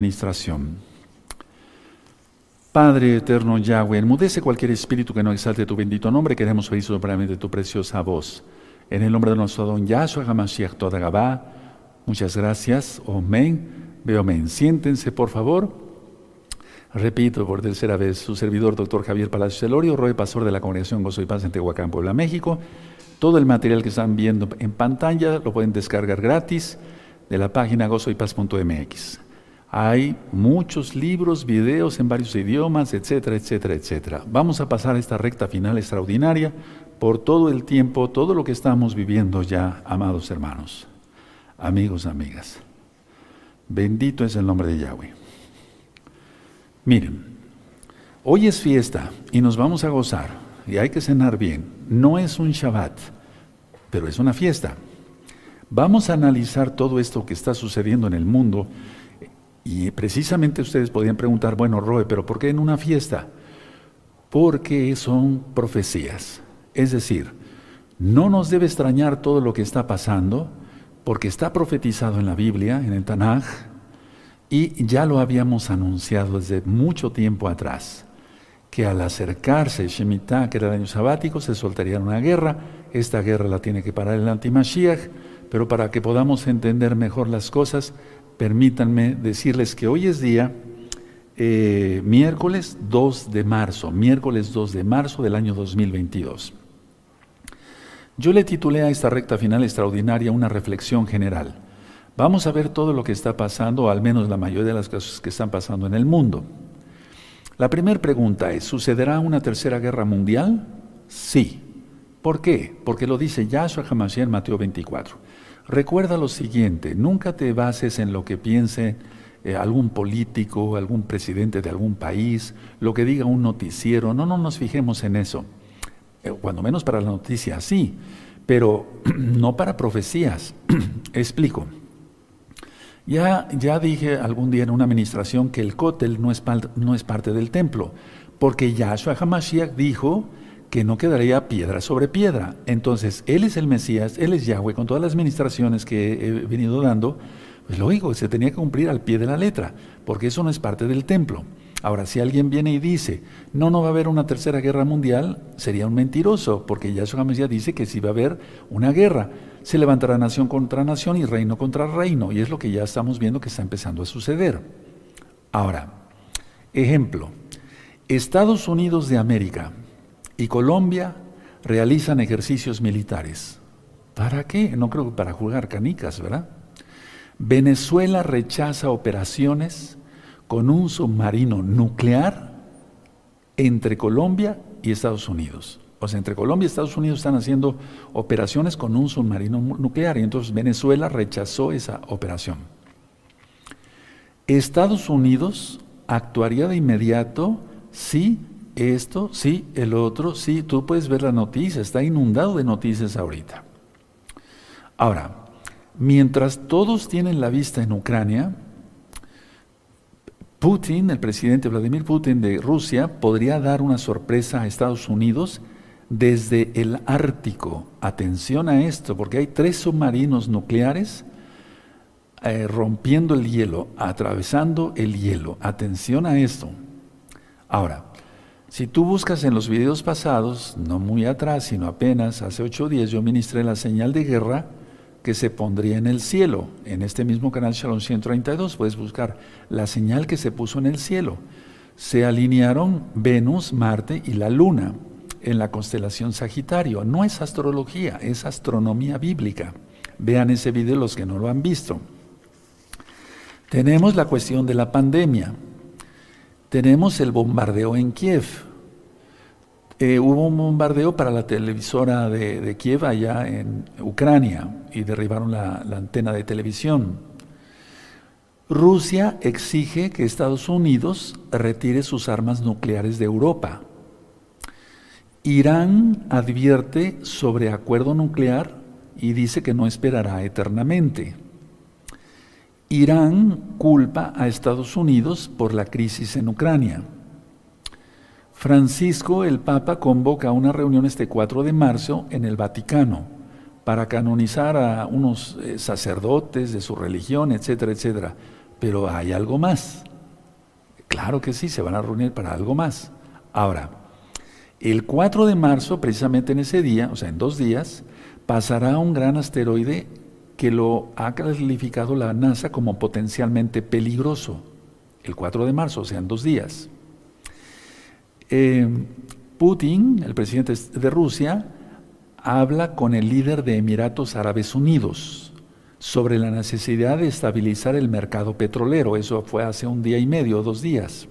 administración. Padre eterno Yahweh, enmudece cualquier espíritu que no exalte tu bendito nombre. Queremos oír soberanamente tu preciosa voz. En el nombre de nuestro don Yahshua HaMashiach Todagabá, muchas gracias. Amén. Veo amén. Siéntense, por favor. Repito por tercera vez, su servidor, doctor Javier Palacio Celorio, Roe Pastor de la Congregación Gozo y Paz en Tehuacán, Puebla, México. Todo el material que están viendo en pantalla lo pueden descargar gratis de la página gozoypaz.mx. Hay muchos libros, videos en varios idiomas, etcétera, etcétera, etcétera. Vamos a pasar esta recta final extraordinaria por todo el tiempo, todo lo que estamos viviendo ya, amados hermanos, amigos, amigas. Bendito es el nombre de Yahweh. Miren, hoy es fiesta y nos vamos a gozar y hay que cenar bien. No es un Shabbat, pero es una fiesta. Vamos a analizar todo esto que está sucediendo en el mundo y precisamente ustedes podrían preguntar, bueno, Roe, pero ¿por qué en una fiesta? Porque son profecías. Es decir, no nos debe extrañar todo lo que está pasando, porque está profetizado en la Biblia, en el Tanaj, y ya lo habíamos anunciado desde mucho tiempo atrás, que al acercarse Shemitah, que era el año sabático, se soltaría una guerra. Esta guerra la tiene que parar el antimashiach, pero para que podamos entender mejor las cosas, permítanme decirles que hoy es día eh, miércoles 2 de marzo, miércoles 2 de marzo del año 2022. Yo le titulé a esta recta final extraordinaria una reflexión general. Vamos a ver todo lo que está pasando, o al menos la mayoría de las cosas que están pasando en el mundo. La primera pregunta es, ¿sucederá una tercera guerra mundial? Sí. ¿Por qué? Porque lo dice Yahshua Hamashiach en Mateo 24. Recuerda lo siguiente, nunca te bases en lo que piense eh, algún político, algún presidente de algún país, lo que diga un noticiero, no, no nos fijemos en eso. Eh, cuando menos para la noticia, sí, pero no para profecías. Explico. Ya, ya dije algún día en una administración que el cótel no es, no es parte del templo, porque Yahshua HaMashiach dijo que no quedaría piedra sobre piedra. Entonces, Él es el Mesías, Él es Yahweh, con todas las administraciones que he venido dando, pues lógico, se tenía que cumplir al pie de la letra, porque eso no es parte del templo. Ahora, si alguien viene y dice, no, no va a haber una tercera guerra mundial, sería un mentiroso, porque Yahshua Mesías dice que si va a haber una guerra, se levantará nación contra nación y reino contra reino, y es lo que ya estamos viendo que está empezando a suceder. Ahora, ejemplo, Estados Unidos de América, y Colombia realizan ejercicios militares. ¿Para qué? No creo que para jugar canicas, ¿verdad? Venezuela rechaza operaciones con un submarino nuclear entre Colombia y Estados Unidos. O sea, entre Colombia y Estados Unidos están haciendo operaciones con un submarino nuclear y entonces Venezuela rechazó esa operación. Estados Unidos actuaría de inmediato si esto, sí, el otro, sí, tú puedes ver la noticia, está inundado de noticias ahorita. Ahora, mientras todos tienen la vista en Ucrania, Putin, el presidente Vladimir Putin de Rusia, podría dar una sorpresa a Estados Unidos desde el Ártico. Atención a esto, porque hay tres submarinos nucleares eh, rompiendo el hielo, atravesando el hielo. Atención a esto. Ahora, si tú buscas en los videos pasados, no muy atrás, sino apenas hace ocho días, yo ministré la señal de guerra que se pondría en el cielo. En este mismo canal Shalom 132 puedes buscar la señal que se puso en el cielo. Se alinearon Venus, Marte y la Luna en la constelación Sagitario. No es astrología, es astronomía bíblica. Vean ese video los que no lo han visto. Tenemos la cuestión de la pandemia. Tenemos el bombardeo en Kiev. Eh, hubo un bombardeo para la televisora de, Kiev allá en Ucrania y derribaron la, la antena de televisión. Rusia exige que Estados Unidos retire sus armas nucleares de Europa. Irán advierte sobre acuerdo nuclear y dice que no esperará eternamente. Irán culpa a Estados Unidos por la crisis en Ucrania. Francisco, el Papa, convoca una reunión este 4 de marzo en el Vaticano para canonizar a unos eh, sacerdotes de su religión, etcétera, etcétera. pero hay algo más. Claro que sí, se van a reunir para algo más. Ahora, el 4 de marzo, precisamente en ese día, o sea, en dos días, pasará un gran asteroide que lo ha calificado la NASA como potencialmente peligroso. El 4 de marzo, o sea, en dos días. Eh, Putin, el presidente de Rusia, habla con el líder de Emiratos Árabes Unidos sobre la necesidad de estabilizar el mercado petrolero. Eso fue hace un día y medio, dos días.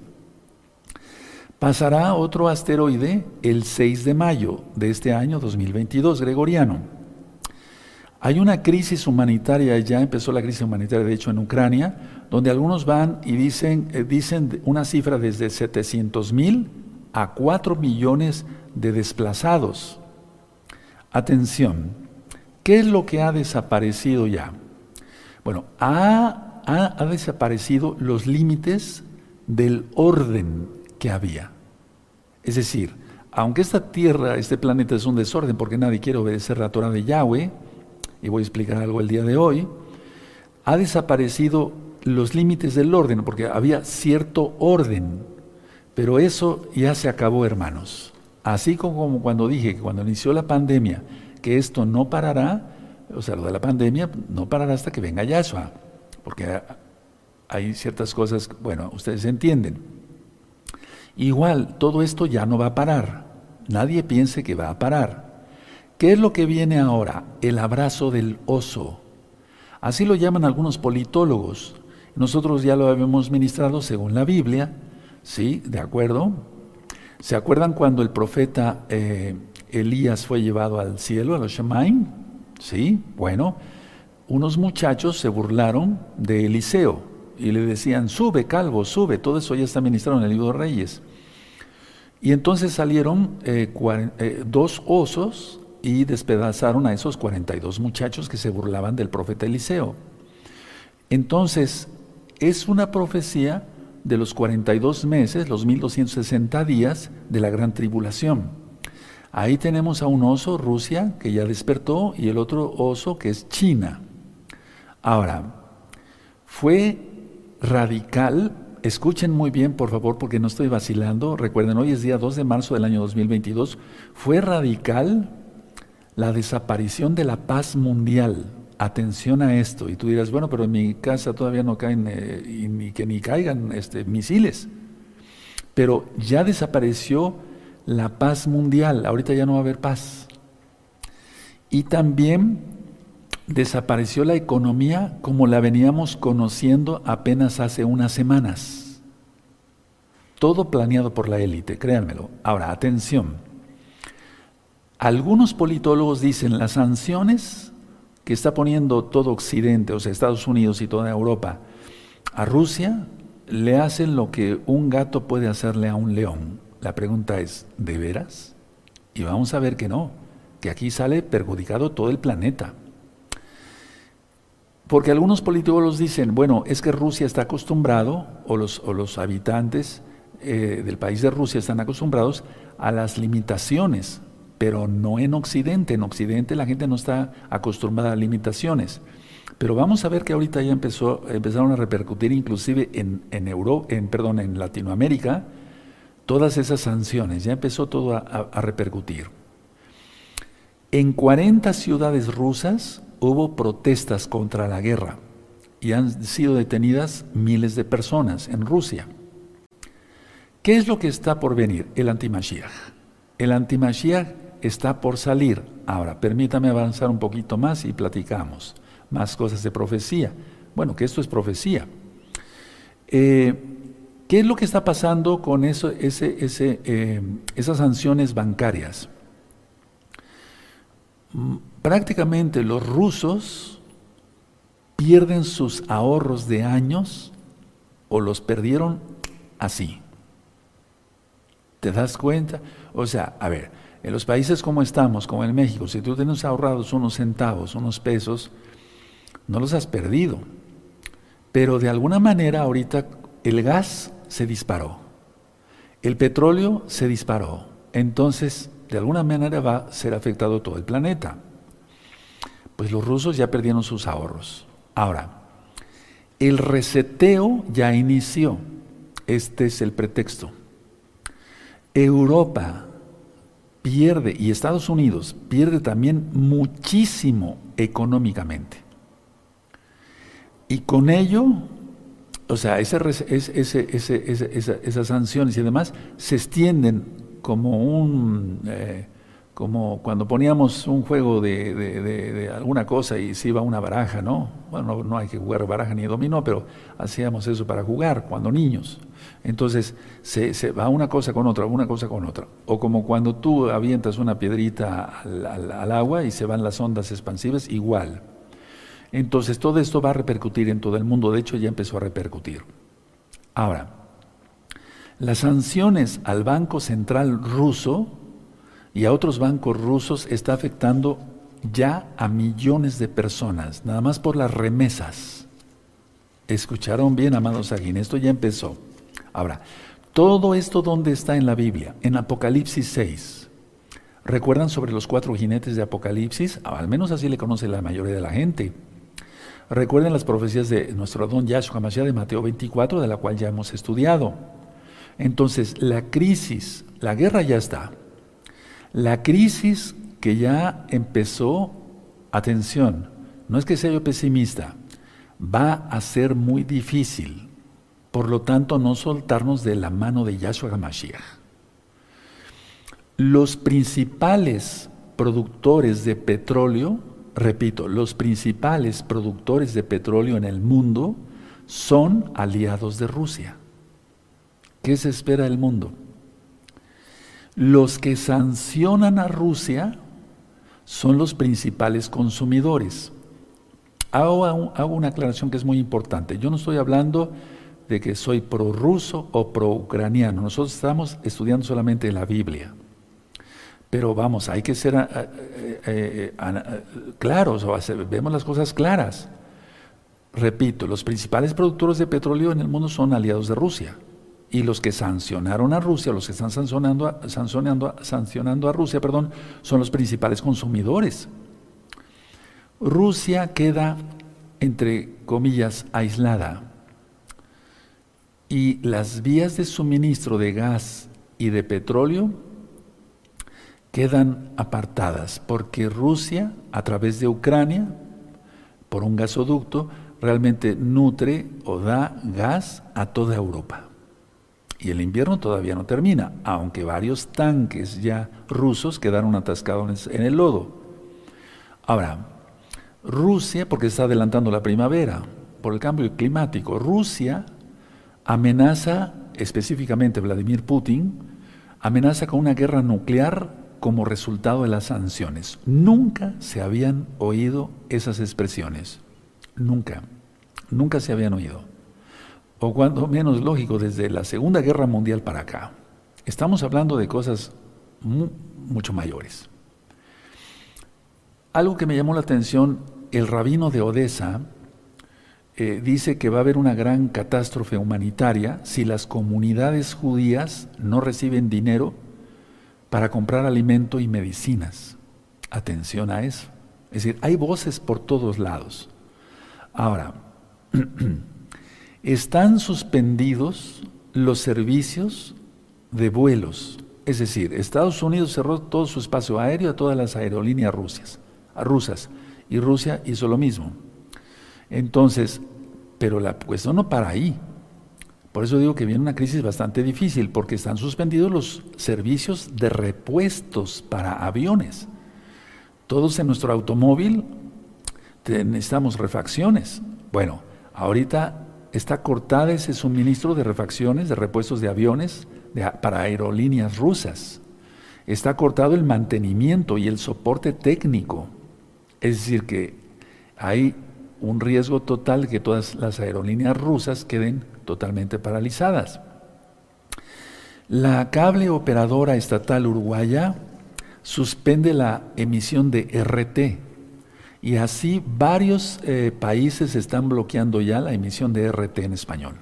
Pasará otro asteroide el 6 de mayo de este año 2022, gregoriano. Hay una crisis humanitaria, ya empezó la crisis humanitaria de hecho en Ucrania, donde algunos van y dicen, eh, dicen una cifra desde 700 mil a 4 millones de desplazados. Atención, ¿qué es lo que ha desaparecido ya? Bueno, ha, ha, desaparecido los límites del orden que había. Es decir, aunque esta tierra, este planeta es un desorden porque nadie quiere obedecer la Torah de Yahweh, y voy a explicar algo el día de hoy, ha desaparecido los límites del orden porque había cierto orden, pero eso ya se acabó, hermanos. Así como cuando dije que cuando inició la pandemia, que esto no parará, o sea, lo de la pandemia no parará hasta que venga Yahshua, porque hay ciertas cosas, bueno, ustedes entienden. Igual, todo esto ya no va a parar. Nadie piense que va a parar. ¿Qué es lo que viene ahora? El abrazo del oso. Así lo llaman algunos politólogos. Nosotros ya lo habíamos ministrado según la Biblia, ¿sí? ¿De acuerdo? ¿Se acuerdan cuando el profeta eh, Elías fue llevado al cielo, a los Shemaim? Sí, bueno, unos muchachos se burlaron de Eliseo y le decían, sube, calvo, sube, todo eso ya está ministrado en el libro de Reyes. Y entonces salieron eh, eh, dos osos y despedazaron a esos 42 muchachos que se burlaban del profeta Eliseo. Entonces, es una profecía de los 42 meses, los 1260 días de la gran tribulación. Ahí tenemos a un oso, Rusia, que ya despertó, y el otro oso, que es China. Ahora, fue radical, escuchen muy bien por favor porque no estoy vacilando, recuerden, hoy es día 2 de marzo del año 2022, fue radical la desaparición de la paz mundial. Atención a esto. Y tú dirás, bueno, pero en mi casa todavía no caen, eh, ni que ni caigan este, misiles. Pero ya desapareció la paz mundial, ahorita ya no va a haber paz. Y también desapareció la economía como la veníamos conociendo apenas hace unas semanas. Todo planeado por la élite, créanmelo. Ahora, atención. Algunos politólogos dicen las sanciones que está poniendo todo Occidente, o sea, Estados Unidos y toda Europa, a Rusia, le hacen lo que un gato puede hacerle a un león. La pregunta es, ¿de veras? Y vamos a ver que no, que aquí sale perjudicado todo el planeta. Porque algunos politólogos dicen, bueno, es que Rusia está acostumbrado, o los, o los habitantes eh, del país de Rusia están acostumbrados a las limitaciones pero no en Occidente. En Occidente la gente no está acostumbrada a limitaciones. Pero vamos a ver que ahorita ya empezó, empezaron a repercutir inclusive en, en, en, perdón, en Latinoamérica todas esas sanciones, ya empezó todo a, a repercutir. En 40 ciudades rusas hubo protestas contra la guerra y han sido detenidas miles de personas en Rusia. ¿Qué es lo que está por venir? El antimashiach. El antimashiach está por salir. Ahora, permítame avanzar un poquito más y platicamos más cosas de profecía. Bueno, que esto es profecía. Eh, ¿Qué es lo que está pasando con eso, ese, ese, eh, esas sanciones bancarias? Mm, prácticamente los rusos pierden sus ahorros de años o los perdieron así. ¿Te das cuenta? O sea, a ver, en los países como estamos, como en México, si tú tienes ahorrados unos centavos, unos pesos, no los has perdido. Pero de alguna manera ahorita el gas se disparó, el petróleo se disparó. Entonces, de alguna manera va a ser afectado todo el planeta. Pues los rusos ya perdieron sus ahorros. Ahora, El reseteo ya inició. Este es el pretexto. Europa pierde, y Estados Unidos pierde también muchísimo económicamente. Y con ello, o sea, esas sanciones y demás se extienden como un... Eh, como cuando poníamos un juego de, alguna cosa y se iba una baraja, ¿no? Bueno, no, hay que jugar baraja ni dominó, pero hacíamos eso para jugar cuando niños. Entonces se, va una cosa con otra, una cosa con otra. O como cuando tú avientas una piedrita al, agua y se van las ondas expansivas, igual. Entonces todo esto va a repercutir en todo el mundo, de hecho ya empezó a repercutir. Ahora, las sanciones al Banco Central ruso y a otros bancos rusos está afectando ya a millones de personas, nada más por las remesas. Escucharon bien, amados aquí, esto ya empezó. Ahora, todo esto dónde está en la Biblia? En Apocalipsis 6. ¿Recuerdan sobre los cuatro jinetes de Apocalipsis? Al menos así le conoce la mayoría de la gente. Recuerden las profecías de nuestro don Yahshua Mashiach de Mateo 24, de la cual ya hemos estudiado. Entonces, la crisis, la guerra ya está, la crisis que ya empezó, atención, no es que sea yo pesimista, va a ser muy difícil. Por lo tanto, no soltarnos de la mano de Yahshua HaMashiach. Los principales productores de petróleo, repito, los principales productores de petróleo en el mundo son aliados de Rusia. ¿Qué se espera del mundo? Los que sancionan a Rusia son los principales consumidores. Hago, una aclaración que es muy importante. Yo no estoy hablando de que soy prorruso o pro-ucraniano. Nosotros estamos estudiando solamente la Biblia. Pero vamos, hay que ser eh, eh, eh, claros, o vemos las cosas claras. Repito, los principales productores de petróleo en el mundo son aliados de Rusia y los que sancionaron a Rusia, los que están sancionando a, sancionando, sancionando a Rusia, perdón, son los principales consumidores. Rusia queda, entre comillas, aislada y las vías de suministro de gas y de petróleo quedan apartadas porque Rusia, a través de Ucrania, por un gasoducto, realmente nutre o da gas a toda Europa. Y el invierno todavía no termina, aunque varios tanques ya rusos quedaron atascados en el lodo. Ahora, Rusia, porque está adelantando la primavera, por el cambio climático, Rusia amenaza, específicamente Vladimir Putin, amenaza con una guerra nuclear como resultado de las sanciones. Nunca se habían oído esas expresiones. Nunca. Nunca se habían oído o cuando menos lógico, desde la Segunda Guerra Mundial para acá. Estamos hablando de cosas mucho mayores. Algo que me llamó la atención, el rabino de Odessa eh, dice que va a haber una gran catástrofe humanitaria si las comunidades judías no reciben dinero para comprar alimento y medicinas. Atención a eso. Es decir, hay voces por todos lados. Ahora, están suspendidos los servicios de vuelos. Es decir, Estados Unidos cerró todo su espacio aéreo a todas las aerolíneas rusas, rusas y Rusia hizo lo mismo. Entonces, pero la cuestión no para ahí. Por eso digo que viene una crisis bastante difícil, porque están suspendidos los servicios de repuestos para aviones. Todos en nuestro automóvil necesitamos refacciones. Bueno, ahorita está cortada ese suministro de refacciones, de repuestos de aviones para aerolíneas rusas. Está cortado el mantenimiento y el soporte técnico. Es decir, que hay un riesgo total de que todas las aerolíneas rusas queden totalmente paralizadas. La cable operadora estatal uruguaya suspende la emisión de RT, y así varios eh, países están bloqueando ya la emisión de RT en español.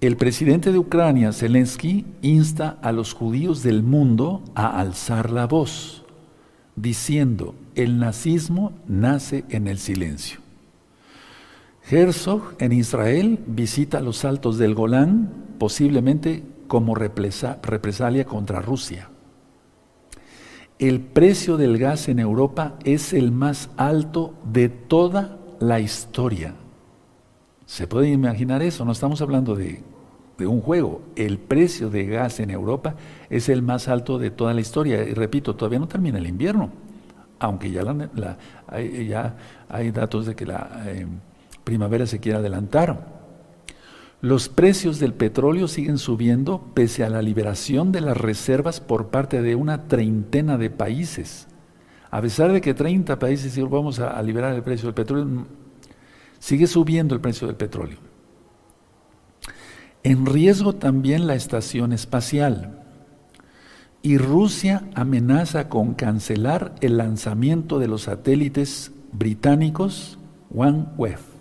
El presidente de Ucrania, Zelensky, insta a los judíos del mundo a alzar la voz, diciendo, el nazismo nace en el silencio. Herzog en Israel visita los altos del Golán, posiblemente como represalia contra Rusia. El precio del gas en Europa es el más alto de toda la historia. ¿Se puede imaginar eso? No estamos hablando de, un juego. El precio de gas en Europa es el más alto de toda la historia. Y repito, todavía no termina el invierno, aunque ya, hay, ya hay, datos de que la eh, primavera se quiere adelantar. Los precios del petróleo siguen subiendo pese a la liberación de las reservas por parte de una treintena de países. A pesar de que 30 países vamos a liberar el precio del petróleo, Sigue subiendo el precio del petróleo. En riesgo también la estación espacial. Y Rusia amenaza con cancelar el lanzamiento de los satélites británicos OneWeb.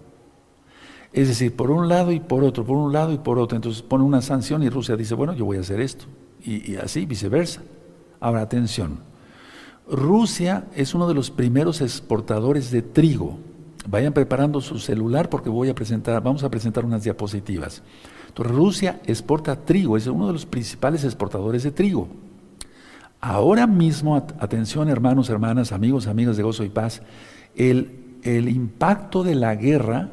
Es decir, por un lado y por otro, por un lado y por otro. Entonces pone una sanción y Rusia dice, bueno, yo voy a hacer esto. Y, así, viceversa. Ahora, atención. Rusia es uno de los primeros exportadores de trigo Vayan preparando su celular porque voy a presentar, vamos a presentar unas diapositivas. Entonces, Rusia exporta trigo, es uno de los principales exportadores de trigo. Ahora mismo, atención hermanos, hermanas, amigos, amigas de gozo y paz, el impacto de la guerra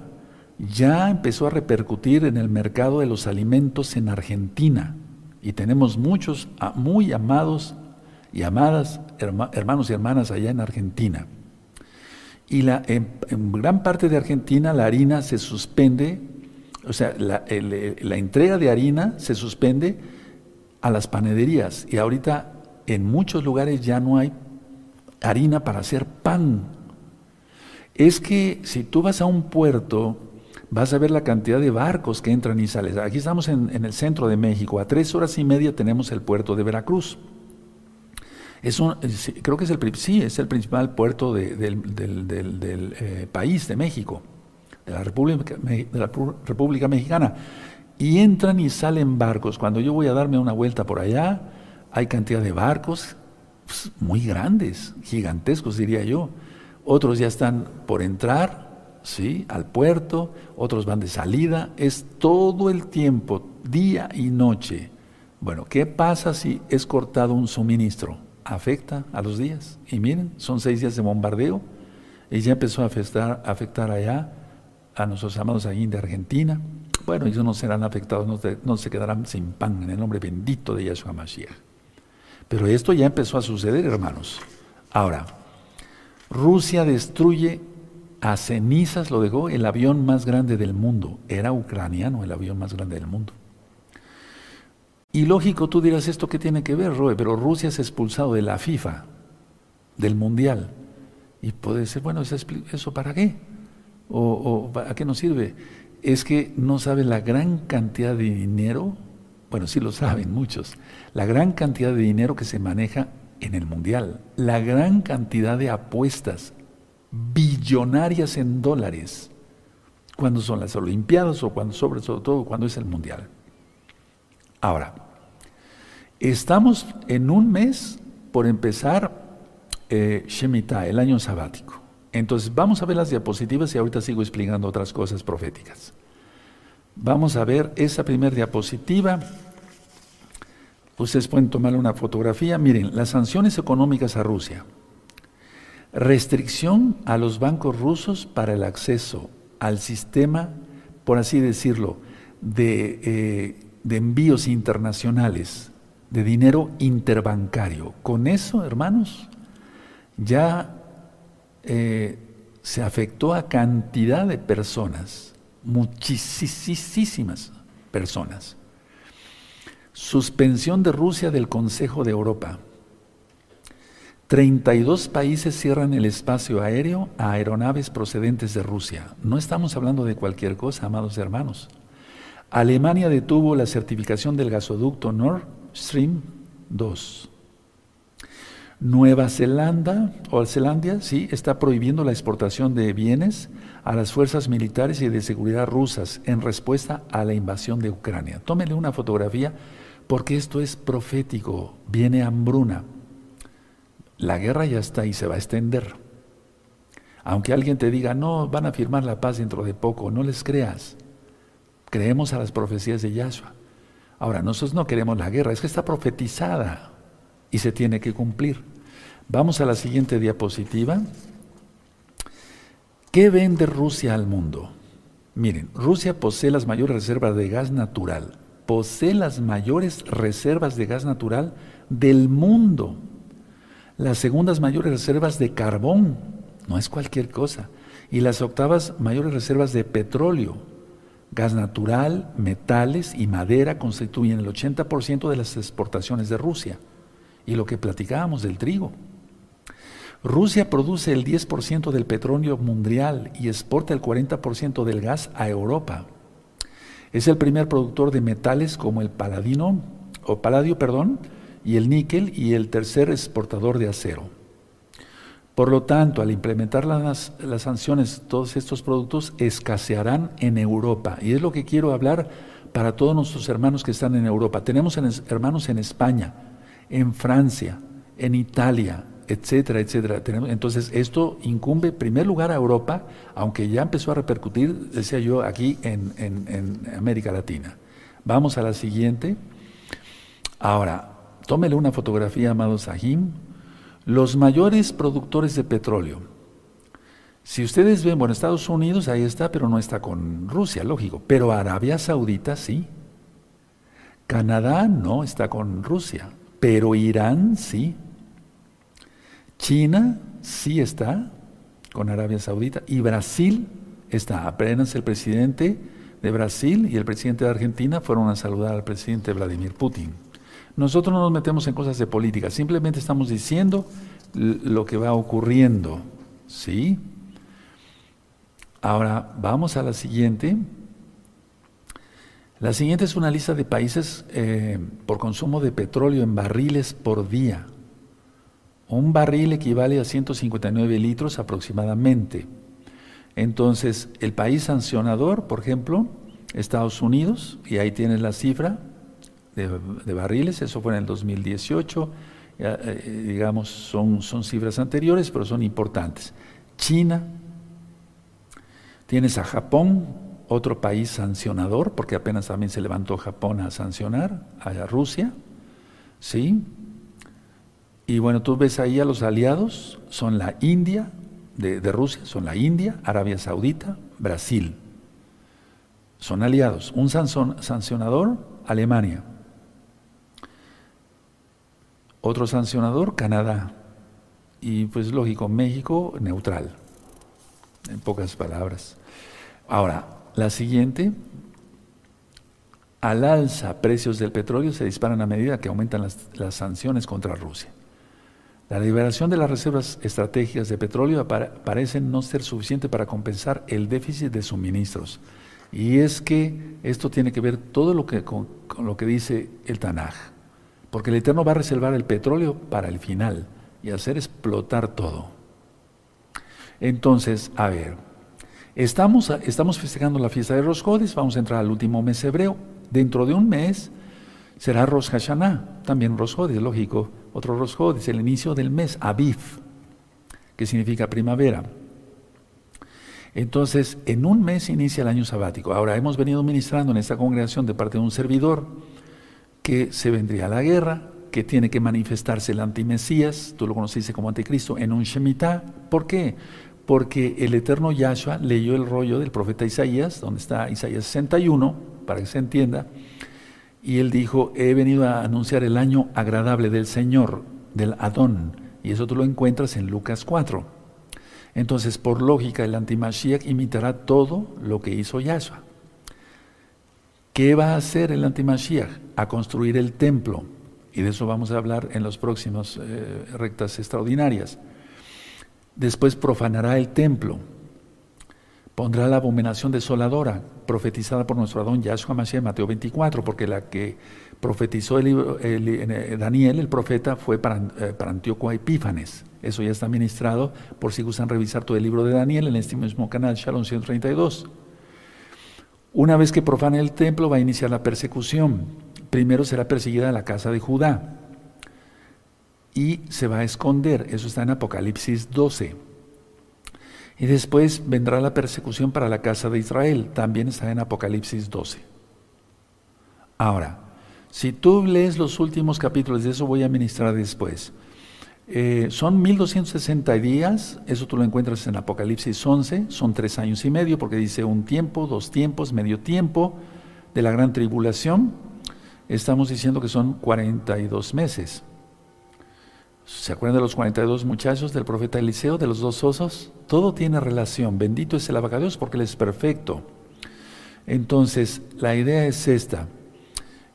ya empezó a repercutir en el mercado de los alimentos en Argentina. Y tenemos muchos muy amados y amadas hermanos y hermanas allá en Argentina. Y en, gran parte de Argentina la harina se suspende, o sea, la, la entrega de harina se suspende a las panaderías. Y ahorita en muchos lugares ya no hay harina para hacer pan. Es que si tú vas a un puerto, vas a ver la cantidad de barcos que entran y salen. Aquí estamos en, el centro de México, a tres horas y media tenemos el puerto de Veracruz. Un, creo que es el, sí, es el principal puerto del, eh, país, de México, de la, República, de la República Mexicana. Y entran y salen barcos. Cuando yo voy a darme una vuelta por allá, hay cantidad de barcos pues, muy grandes, gigantescos diría yo. Otros ya están por entrar, ¿sí? Al puerto, otros van de salida. Es todo el tiempo, día y noche. Bueno, ¿qué pasa si es cortado un suministro? afecta a los días. Y miren, son seis días de bombardeo y ya empezó a afectar, allá a nuestros amados allí de Argentina. Bueno, ellos no serán afectados, no, se quedarán sin pan en el nombre bendito de Yahshua Mashiach. Pero esto ya empezó a suceder, hermanos. Ahora, Rusia destruye a cenizas, lo dejó, el avión más grande del mundo. Era ucraniano el avión más grande del mundo. Y lógico, tú dirás, ¿esto qué tiene que ver, Roe? Pero Rusia ha expulsado de la FIFA, del Mundial. Y puede ser, bueno, ¿eso para qué? ¿O, a qué nos sirve? Es que no sabe la gran cantidad de dinero, bueno, sí lo saben muchos, la gran cantidad de dinero que se maneja en el Mundial, la gran cantidad de apuestas billonarias en dólares, cuando son las Olimpiadas o cuando, sobre todo, cuando es el Mundial. Ahora, estamos en un mes por empezar eh, Shemitah, el año sabático. Entonces, vamos a ver las diapositivas y ahorita sigo explicando otras cosas proféticas. Vamos a ver esa primera diapositiva. Ustedes pueden tomar una fotografía. Miren, las sanciones económicas a Rusia. Restricción a los bancos rusos para el acceso al sistema, por así decirlo, de eh, envíos internacionales, de dinero interbancario. Con eso, hermanos, ya eh, se afectó a cantidad de personas, muchísimas personas. Suspensión de Rusia del Consejo de Europa. 32 países cierran el espacio aéreo a aeronaves procedentes de Rusia. No estamos hablando de cualquier cosa, amados hermanos. Alemania detuvo la certificación del gasoducto Nord Stream 2. Nueva Zelanda, o Zelandia, sí, está prohibiendo la exportación de bienes a las fuerzas militares y de seguridad rusas en respuesta a la invasión de Ucrania. Tómele una fotografía porque esto es profético, viene hambruna. La guerra ya está y se va a extender. Aunque alguien te diga, no, van a firmar la paz dentro de poco, no les creas. Creemos a las profecías de Yahshua. Ahora, nosotros no queremos la guerra, es que está profetizada y se tiene que cumplir. Vamos a la siguiente diapositiva. ¿Qué vende Rusia al mundo? Miren, Rusia posee las mayores reservas de gas natural, posee las mayores reservas de gas natural del mundo, las segundas mayores reservas de carbón, no es cualquier cosa, y las octavas mayores reservas de petróleo, gas natural, metales y madera constituyen el 80% de las exportaciones de Rusia. Y lo que platicábamos del trigo. Rusia produce el 10% del petróleo mundial y exporta el 40% del gas a Europa. Es el primer productor de metales como el paladino, o paladio, perdón, y el níquel y el tercer exportador de acero. Por lo tanto, al implementar las, sanciones, todos estos productos escasearán en Europa. Y es lo que quiero hablar para todos nuestros hermanos que están en Europa. Tenemos hermanos en España, en Francia, en Italia, etcétera, etcétera. Entonces, esto incumbe en primer lugar a Europa, aunque ya empezó a repercutir, decía yo, aquí en América Latina. Vamos a la siguiente. Ahora, tómele una fotografía, amado Sahim. Los mayores productores de petróleo. Si ustedes ven, bueno, Estados Unidos ahí está, pero no está con Rusia, lógico. Pero Arabia Saudita sí. Canadá no está con Rusia, pero Irán sí. China sí está con Arabia Saudita y Brasil está. Apenas el presidente de Brasil y el presidente de Argentina fueron a saludar al presidente Vladimir Putin. Nosotros no nos metemos en cosas de política, simplemente estamos diciendo lo que va ocurriendo. ¿Sí? Ahora vamos a la siguiente. La siguiente es una lista de países eh, por consumo de petróleo en barriles por día. Un barril equivale a 159 litros aproximadamente. Entonces, el país sancionador, por ejemplo, Estados Unidos, y ahí tienes la cifra de, barriles, eso fue en el 2018, eh, digamos, son, son cifras anteriores, pero son importantes. China, tienes a Japón, otro país sancionador, porque apenas también se levantó Japón a sancionar, a Rusia, ¿sí? Y bueno, tú ves ahí a los aliados, son la India, de, Rusia, son la India, Arabia Saudita, Brasil. Son aliados. Un sancionador, Alemania. Otro sancionador, Canadá. Y pues lógico, México, neutral. En pocas palabras. Ahora, la siguiente, al alza precios del petróleo se disparan a medida que aumentan las sanciones contra Rusia. La liberación de las reservas estratégicas de petróleo parece no ser suficiente para compensar el déficit de suministros. Y es que esto tiene que ver todo lo que, con, lo que dice el Tanaj. Porque el Eterno va a reservar el petróleo para el final y hacer explotar todo. Entonces, a ver, estamos, estamos festejando la fiesta de Rosjodes, vamos a entrar al último mes hebreo. Dentro de un mes será Rosh Hashanah, también Rosjodes, lógico otro Rosjod, es el inicio del mes, Aviv, que significa primavera. Entonces, en un mes inicia el año sabático. Ahora, hemos venido ministrando en esta congregación de parte de un servidor que se vendría la guerra, que tiene que manifestarse el antimesías, tú lo conociste como anticristo, en un Shemitah. ¿Por qué? Porque el eterno Yahshua leyó el rollo del profeta Isaías, donde está Isaías 61, para que se entienda, y él dijo, he venido a anunciar el año agradable del Señor, del Adón. Y eso tú lo encuentras en Lucas 4. Entonces, por lógica, el antimashiach imitará todo lo que hizo Yahshua. ¿Qué va a hacer el antimashiach? A construir el templo. Y de eso vamos a hablar en las próximas eh, rectas extraordinarias. Después profanará el templo pondrá la abominación desoladora profetizada por nuestro Adón Yahshua Mashiach, Mateo 24, porque la que profetizó eh, Daniel, el profeta, fue para, eh, para Antíoco Epífanes. Eso ya está ministrado por si gustan revisar todo el libro de Daniel en este mismo canal, Shalom 132. Una vez que profane el templo, va a iniciar la persecución. Primero será perseguida la casa de Judá y se va a esconder. Eso está en Apocalipsis 12. Y después vendrá la persecución para la casa de Israel. También está en Apocalipsis 12. Ahora, si tú lees los últimos capítulos, de eso voy a ministrar después. Eh, son 1260 días, eso tú lo encuentras en Apocalipsis 11, son tres años y medio, porque dice un tiempo, dos tiempos, medio tiempo de la gran tribulación. Estamos diciendo que son 42 meses. ¿Se acuerdan de los 42 muchachos del profeta Eliseo, de los dos osos? Todo tiene relación. Bendito es el abacados porque Él es perfecto. Entonces, la idea es esta.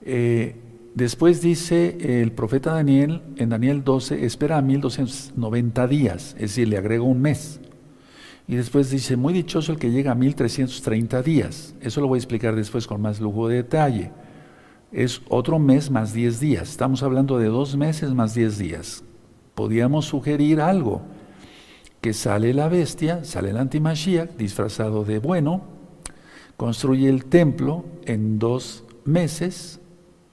Eh, Después dice el profeta Daniel, en Daniel 12, espera a 1290 días, es decir, le agrega un mes. Y después dice, muy dichoso el que llega a 1330 días. Eso lo voy a explicar después con más lujo de detalle. Es otro mes más 10 días. Estamos hablando de dos meses más 10 días. Podíamos sugerir algo, que sale la bestia, sale el antimashiach disfrazado de bueno, construye el templo en dos meses,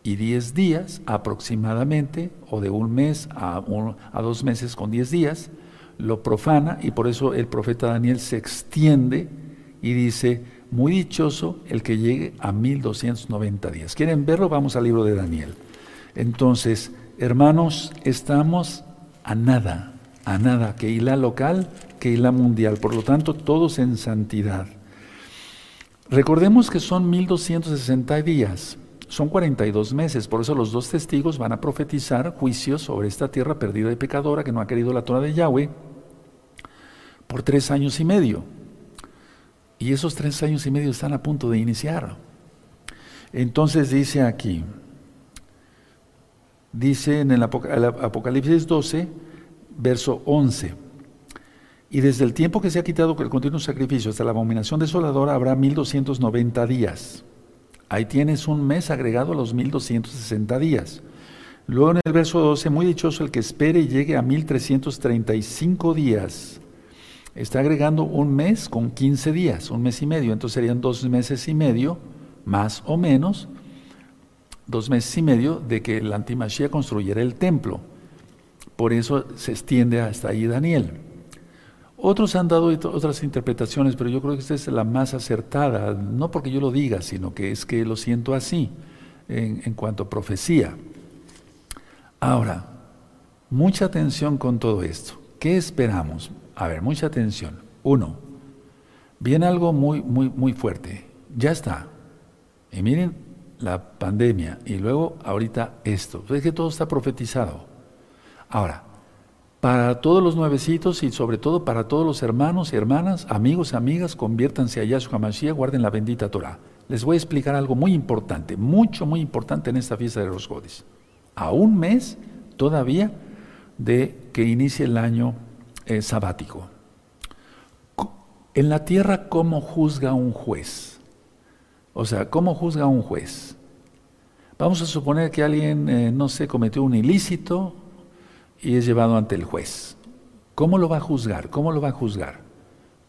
y 10 días aproximadamente, o de un mes a, dos meses con 10 días, lo profana y por eso el profeta Daniel se extiende y dice, muy dichoso el que llegue a 1290 días. ¿Quieren verlo? Vamos al libro de Daniel. Entonces, hermanos, estamos a nada, a nada, que la local, que la mundial, por lo tanto, todos en santidad. Recordemos que son 1260 días. Son 42 meses, por eso los dos testigos van a profetizar juicios sobre esta tierra perdida y pecadora que no ha querido la Torah de Yahweh por tres años y medio. Y esos tres años y medio están a punto de iniciar. Entonces dice aquí, dice en el Apocalipsis 12, verso 11, y desde el tiempo que se ha quitado el continuo sacrificio hasta la abominación desoladora habrá 1290 días. Ahí tienes un mes agregado a los 1260 días. Luego en el verso 12, muy dichoso el que espere y llegue a 1335 días. Está agregando un mes con 15 días, un mes y medio. Entonces serían dos meses y medio, más o menos, dos meses y medio de que el antimachía construyera el templo. Por eso se extiende hasta ahí Daniel. Otros han dado otras interpretaciones, pero yo creo que esta es la más acertada, no porque yo lo diga, sino que es que lo siento así en, cuanto a profecía. Ahora, mucha atención con todo esto. ¿Qué esperamos? A ver, mucha atención. Uno, viene algo muy, muy, muy fuerte. Ya está. Y miren la pandemia y luego ahorita esto. Es que todo está profetizado. Ahora, para todos los nuevecitos y sobre todo para todos los hermanos y hermanas, amigos y amigas, conviértanse a Yahshua Mashiach, guarden la bendita Torah. Les voy a explicar algo muy importante, mucho, muy importante en esta fiesta de los Godis. A un mes todavía de que inicie el año eh, sabático. En la tierra, ¿cómo juzga un juez? O sea, ¿cómo juzga un juez? Vamos a suponer que alguien, eh, no sé, cometió un ilícito y es llevado ante el juez. ¿Cómo lo va a juzgar? ¿Cómo lo va a juzgar?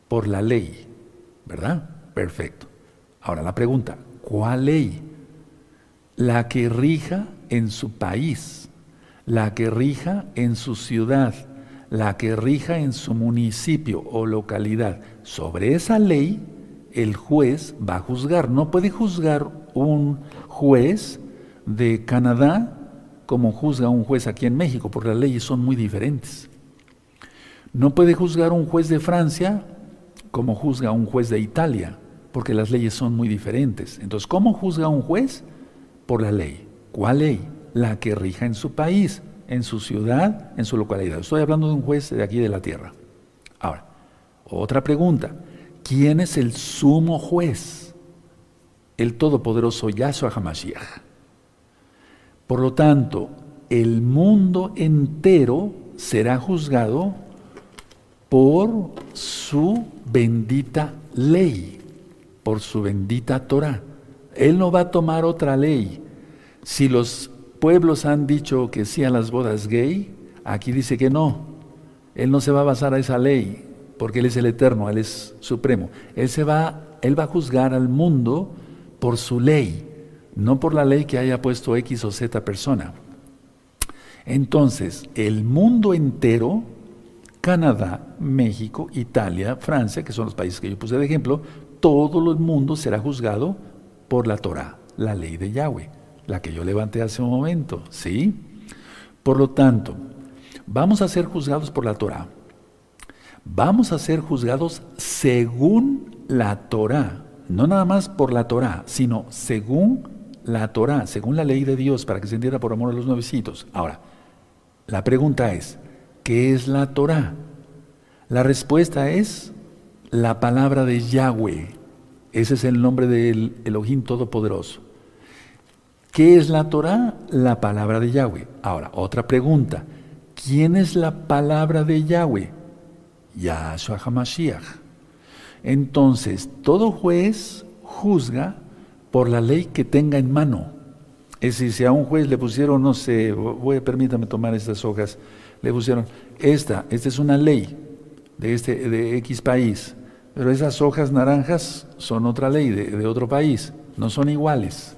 Por la ley, ¿verdad? Perfecto. Ahora la pregunta, ¿cuál ley? La que rija en su país, la que rija en su ciudad, la que rija en su municipio o localidad. Sobre esa ley, el juez va a juzgar. No puede juzgar un juez de Canadá como juzga un juez aquí en México, porque las leyes son muy diferentes. No puede juzgar un juez de Francia como juzga un juez de Italia, porque las leyes son muy diferentes. Entonces, ¿cómo juzga un juez? Por la ley. ¿Cuál ley? La que rija en su país, en su ciudad, en su localidad. Estoy hablando de un juez de aquí de la tierra. Ahora, otra pregunta. ¿Quién es el sumo juez? El todopoderoso Yahshua HaMashiach. Por lo tanto, el mundo entero será juzgado por su bendita ley, por su bendita Torah. Él no va a tomar otra ley. Si los pueblos han dicho que sí a las bodas gay, aquí dice que no. Él no se va a basar a esa ley, porque Él es el eterno, Él es supremo. Él, se va, él va a juzgar al mundo por su ley no por la ley que haya puesto X o Z persona. Entonces, el mundo entero Canadá, México, Italia, Francia, que son los países que yo puse de ejemplo, todo el mundo será juzgado por la Torah, la ley de Yahweh, la que yo levanté hace un momento, ¿sí? Por lo tanto, vamos a ser juzgados por la Torah. Vamos a ser juzgados según la Torah, no nada más por la Torah, sino según la Torah, según la ley de Dios, para que se entienda por amor a los nuevecitos. Ahora, la pregunta es, ¿qué es la Torah? La respuesta es la palabra de Yahweh. Ese es el nombre del Elohim Todopoderoso. ¿Qué es la Torah? La palabra de Yahweh. Ahora, otra pregunta. ¿Quién es la palabra de Yahweh? Yahshua HaMashiach. Entonces, todo juez juzga por la ley que tenga en mano. Es decir, si a un juez le pusieron, no sé, voy, permítame tomar estas hojas, le pusieron, esta, esta es una ley de, este, de X país, pero esas hojas naranjas son otra ley de, otro país, no son iguales.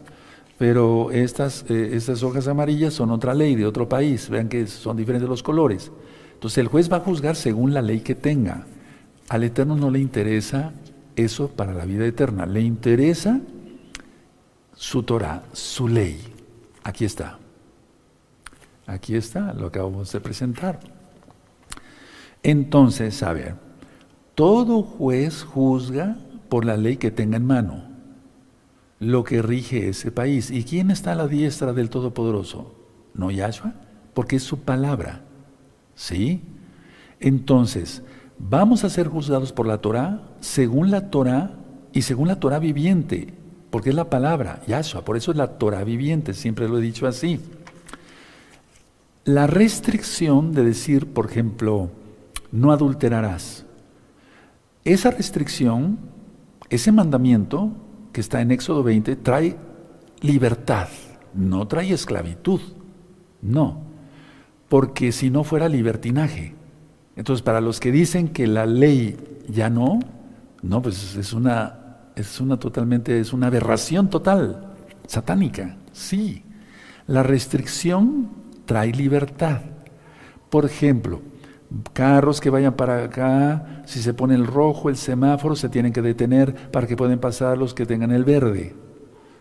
Pero estas, eh, estas hojas amarillas son otra ley de otro país, vean que son diferentes los colores. Entonces el juez va a juzgar según la ley que tenga. Al Eterno no le interesa eso para la vida eterna, le interesa su Torah, su ley. Aquí está. Aquí está, lo acabamos de presentar. Entonces, a ver, todo juez juzga por la ley que tenga en mano, lo que rige ese país. ¿Y quién está a la diestra del Todopoderoso? ¿No Yahshua? Porque es su palabra. ¿Sí? Entonces, vamos a ser juzgados por la Torah, según la Torah y según la Torah viviente, porque es la palabra, Yahshua, por eso es la Torah viviente, siempre lo he dicho así. La restricción de decir, por ejemplo, no adulterarás, esa restricción, ese mandamiento que está en Éxodo 20, trae libertad, no trae esclavitud. No, porque si no fuera libertinaje. Entonces, para los que dicen que la ley ya no, no, pues es una, es una totalmente, es una aberración total, satánica. Sí, la restricción trae libertad. Por ejemplo, Carros que vayan para acá, si se pone el rojo, el semáforo, se tienen que detener para que puedan pasar los que tengan el verde.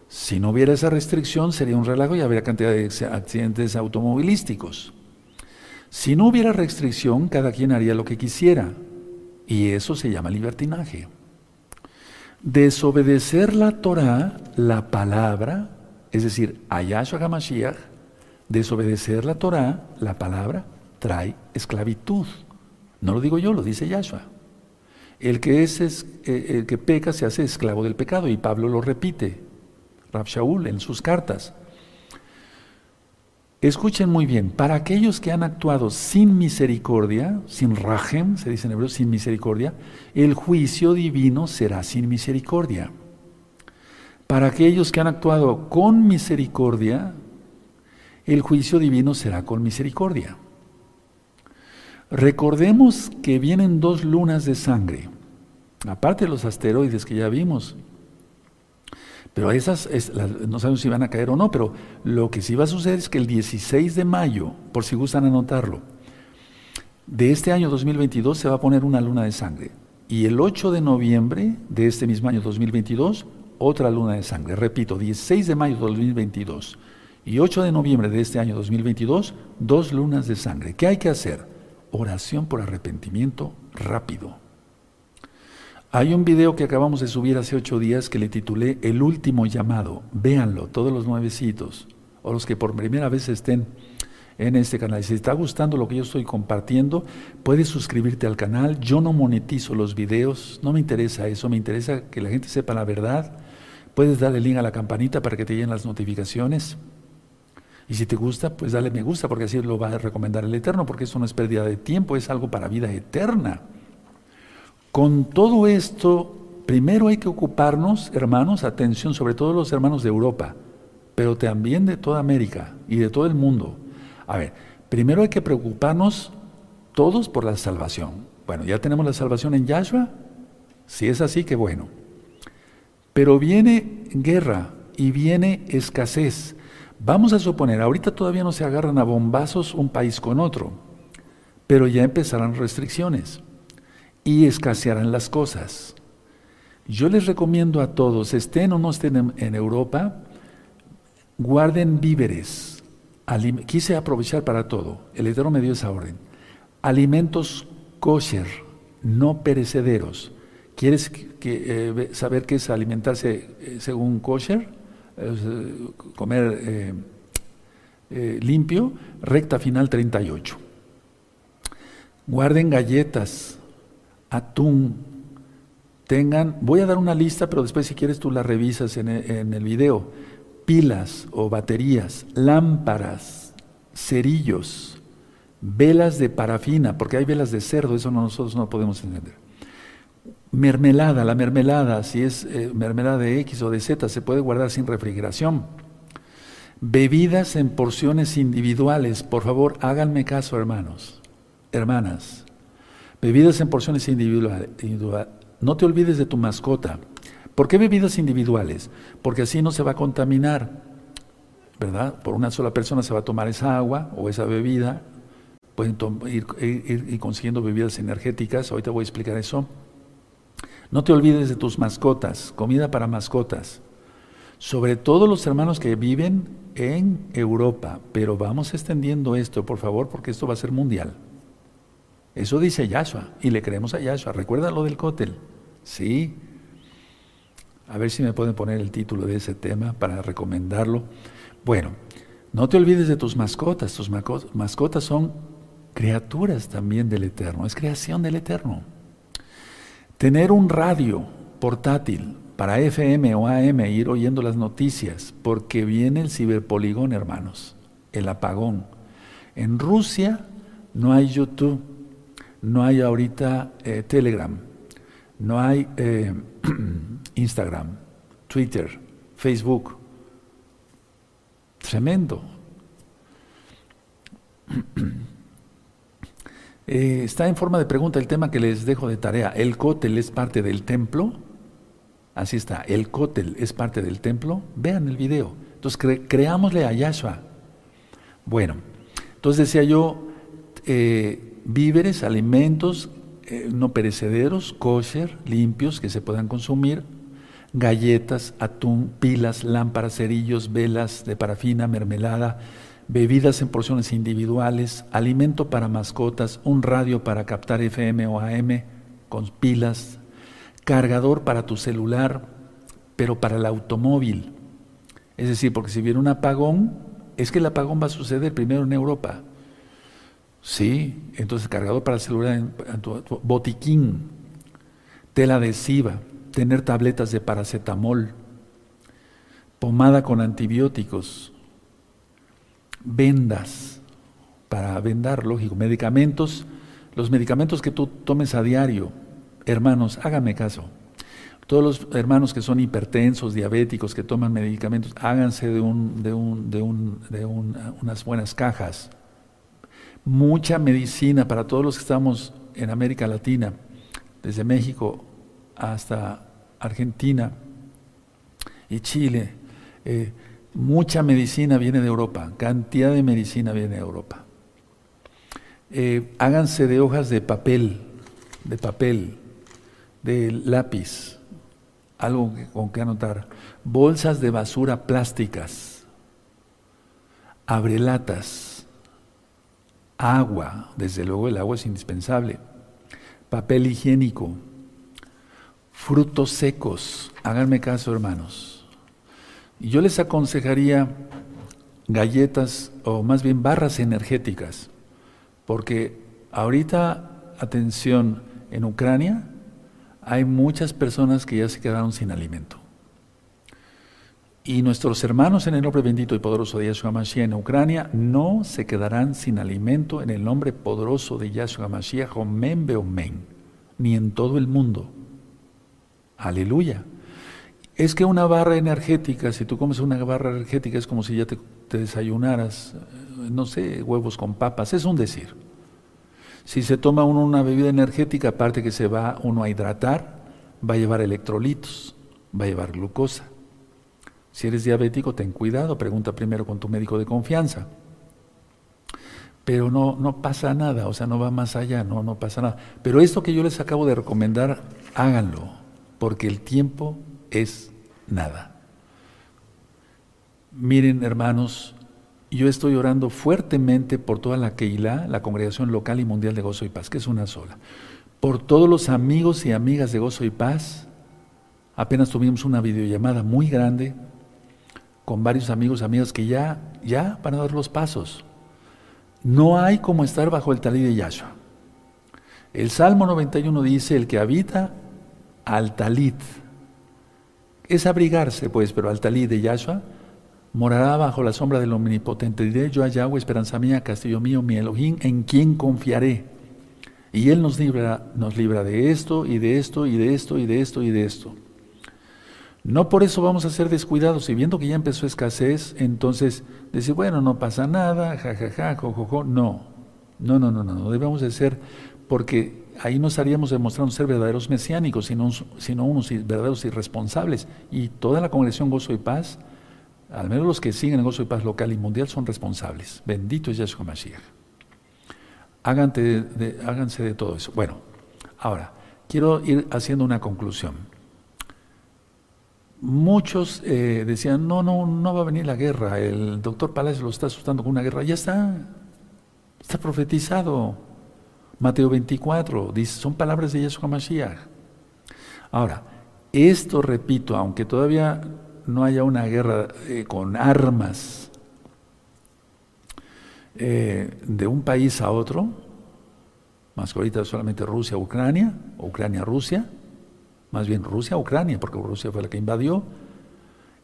Si no hubiera esa restricción, sería un relajo y habría cantidad de accidentes automovilísticos. Si no hubiera restricción, cada quien haría lo que quisiera. Y eso se llama libertinaje. Desobedecer la Torah, la palabra, es decir, Ayashua HaMashiach, desobedecer la Torah, la palabra, trae esclavitud. No lo digo yo, lo dice Yahshua. El que, es, eh, el que peca se hace esclavo del pecado y Pablo lo repite, Rab Shaul en sus cartas. Escuchen muy bien, para aquellos que han actuado sin misericordia, sin rajem, se dice en hebreo, sin misericordia, el juicio divino será sin misericordia. Para aquellos que han actuado con misericordia, el juicio divino será con misericordia. Recordemos que vienen dos lunas de sangre, aparte de los asteroides que ya vimos. Pero esas no sabemos si van a caer o no, pero lo que sí va a suceder es que el 16 de mayo, por si gustan anotarlo, de este año 2022 se va a poner una luna de sangre. Y el 8 de noviembre de este mismo año 2022, otra luna de sangre. Repito, 16 de mayo de 2022 y 8 de noviembre de este año 2022, dos lunas de sangre. ¿Qué hay que hacer? oración por arrepentimiento rápido. Hay un video que acabamos de subir hace ocho días que le titulé El último llamado. Véanlo, todos los nuevecitos, o los que por primera vez estén en este canal. Si te está gustando lo que yo estoy compartiendo, puedes suscribirte al canal. Yo no monetizo los videos, no me interesa eso, me interesa que la gente sepa la verdad. Puedes darle link a la campanita para que te lleguen las notificaciones. Y si te gusta, pues dale me gusta, porque así lo va a recomendar el Eterno, porque eso no es pérdida de tiempo, es algo para vida eterna. Con todo esto, primero hay que ocuparnos, hermanos, atención, sobre todo los hermanos de Europa, pero también de toda América y de todo el mundo. A ver, primero hay que preocuparnos todos por la salvación. Bueno, ya tenemos la salvación en Yahshua. Si es así, qué bueno. Pero viene guerra y viene escasez. Vamos a suponer, ahorita todavía no se agarran a bombazos un país con otro, pero ya empezarán restricciones y escasearán las cosas. Yo les recomiendo a todos, estén o no estén en, Europa, guarden víveres. Quise aprovechar para todo. El Eterno me dio esa orden. Alimentos kosher, no perecederos. ¿Quieres eh, saber qué es alimentarse eh, según kosher? Eh, comer limpio. Recta final 38. Guarden galletas, atún, tengan, voy a dar una lista, pero después si quieres tú la revisas en el, en el video, pilas o baterías, lámparas, cerillos, velas de parafina, porque hay velas de cerdo, eso nosotros no podemos entender. Mermelada, la mermelada, si es eh, mermelada de X o de Z, se puede guardar sin refrigeración. Bebidas en porciones individuales, por favor, háganme caso, hermanos, hermanas. Bebidas en porciones individuales, no te olvides de tu mascota. ¿Por qué bebidas individuales? Porque así no se va a contaminar, ¿verdad? Por una sola persona se va a tomar esa agua o esa bebida. Pueden ir, consiguiendo bebidas energéticas, ahorita voy a explicar eso. No te olvides de tus mascotas, comida para mascotas. Sobre todo los hermanos que viven en Europa, pero vamos extendiendo esto, por favor, porque esto va a ser mundial. Eso dice Yahshua y le creemos a Yahshua. Recuerda lo del cótel. Sí. A ver si me pueden poner el título de ese tema para recomendarlo. Bueno, no te olvides de tus mascotas. Tus mascotas son criaturas también del Eterno. Es creación del Eterno. Tener un radio portátil para FM o AM, ir oyendo las noticias, porque viene el ciberpoligón, hermanos, el apagón. En Rusia no hay YouTube, no hay ahorita eh, Telegram, no hay eh, Instagram, Twitter, Facebook. Tremendo. Eh, está en forma de pregunta el tema que les dejo de tarea. ¿El cótel es parte del templo? Así está. ¿El cótel es parte del templo? Vean el video. Entonces, creámosle a Yahshua. Bueno, entonces decía yo, víveres, alimentos eh, no perecederos, kosher, limpios, que se puedan consumir, galletas, atún, pilas, lámparas, cerillos, velas de parafina, mermelada, bebidas en porciones individuales, alimento para mascotas, un radio para captar FM o AM con pilas, cargador para tu celular, pero para el automóvil. Es decir, porque si viene un apagón, es que el apagón va a suceder primero en Europa. Sí, entonces cargador para celular, botiquín, tela adhesiva, tener tabletas de paracetamol, pomada con antibióticos, vendas para vendar, lógico, medicamentos, los medicamentos que tú tomes a diario, hermanos, háganme caso. Todos los hermanos que son hipertensos, diabéticos, que toman medicamentos, háganse de, un, de, un, de, un, de unas buenas cajas mucha medicina para todos los que estamos en América Latina, desde México hasta Argentina y Chile. Eh, mucha medicina viene de Europa, cantidad de medicina viene de Europa. Eh, háganse de hojas de papel, de papel, de lápiz, algo con que anotar, bolsas de basura plásticas, abrelatas, agua, desde luego el agua es indispensable, papel higiénico, frutos secos, háganme caso hermanos. Yo les aconsejaría galletas o más bien barras energéticas, porque ahorita, atención, en Ucrania hay muchas personas que ya se quedaron sin alimento. Y nuestros hermanos en el nombre bendito y poderoso de Yahshua Mashiach en Ucrania no se quedarán sin alimento en el nombre poderoso de Yahshua Mashiach, Omen Beomen, ni en todo el mundo. Aleluya. Es que una barra energética, si tú comes una barra energética, es como si ya te, te desayunaras, eh, no sé, huevos con papas, es un decir. Si se toma uno una bebida energética, aparte que se va uno a hidratar, va a llevar electrolitos, va a llevar glucosa. Si eres diabético, ten cuidado, pregunta primero con tu médico de confianza. pero no, no pasa nada, o sea, no va más allá, no, no pasa nada. Pero esto que yo les acabo de recomendar, háganlo, porque el tiempo es nada. Miren, hermanos, yo estoy orando fuertemente por toda la Keilah, la Congregación Local y Mundial de Gozo y Paz, que es una sola. Por todos los amigos y amigas de Gozo y Paz. Apenas tuvimos una videollamada muy grande con varios amigos amigas que ya, ya van a dar los pasos. No hay como estar bajo el talí de Yahshua. El Salmo 91 dice, el que habita al talit, es abrigarse pues, pero al talit de Yahshua, morará bajo la sombra del omnipotente. Diré yo a esperanza mía, castillo mío, mi Elohim, en quien confiaré. Y Él nos libra, nos libra de esto y de esto y de esto y de esto y de esto. No por eso vamos a ser descuidados. Y viendo que ya empezó escasez, entonces decir, bueno, no pasa nada, jajaja, jojojo. No, no, no, no, no, no. Debemos de ser, porque ahí nos estaríamos demostrando ser verdaderos mesiánicos, sino, sino unos verdaderos irresponsables. Y toda la congregación Gozo y Paz, al menos los que siguen el Gozo y Paz local y mundial, son responsables. Bendito es Yahshua Mashiach. De, háganse de todo eso. Bueno, ahora, quiero ir haciendo una conclusión muchos eh, decían, no, no, no va a venir la guerra, el doctor Palacio lo está asustando con una guerra, ya está, está profetizado. Mateo 24, dice, son palabras de Yeshua Mashiach. Ahora, esto repito, aunque todavía no haya una guerra eh, con armas eh, de un país a otro, más que ahorita solamente Rusia-Ucrania, Ucrania-Rusia, más bien Rusia-Ucrania, porque Rusia fue la que invadió.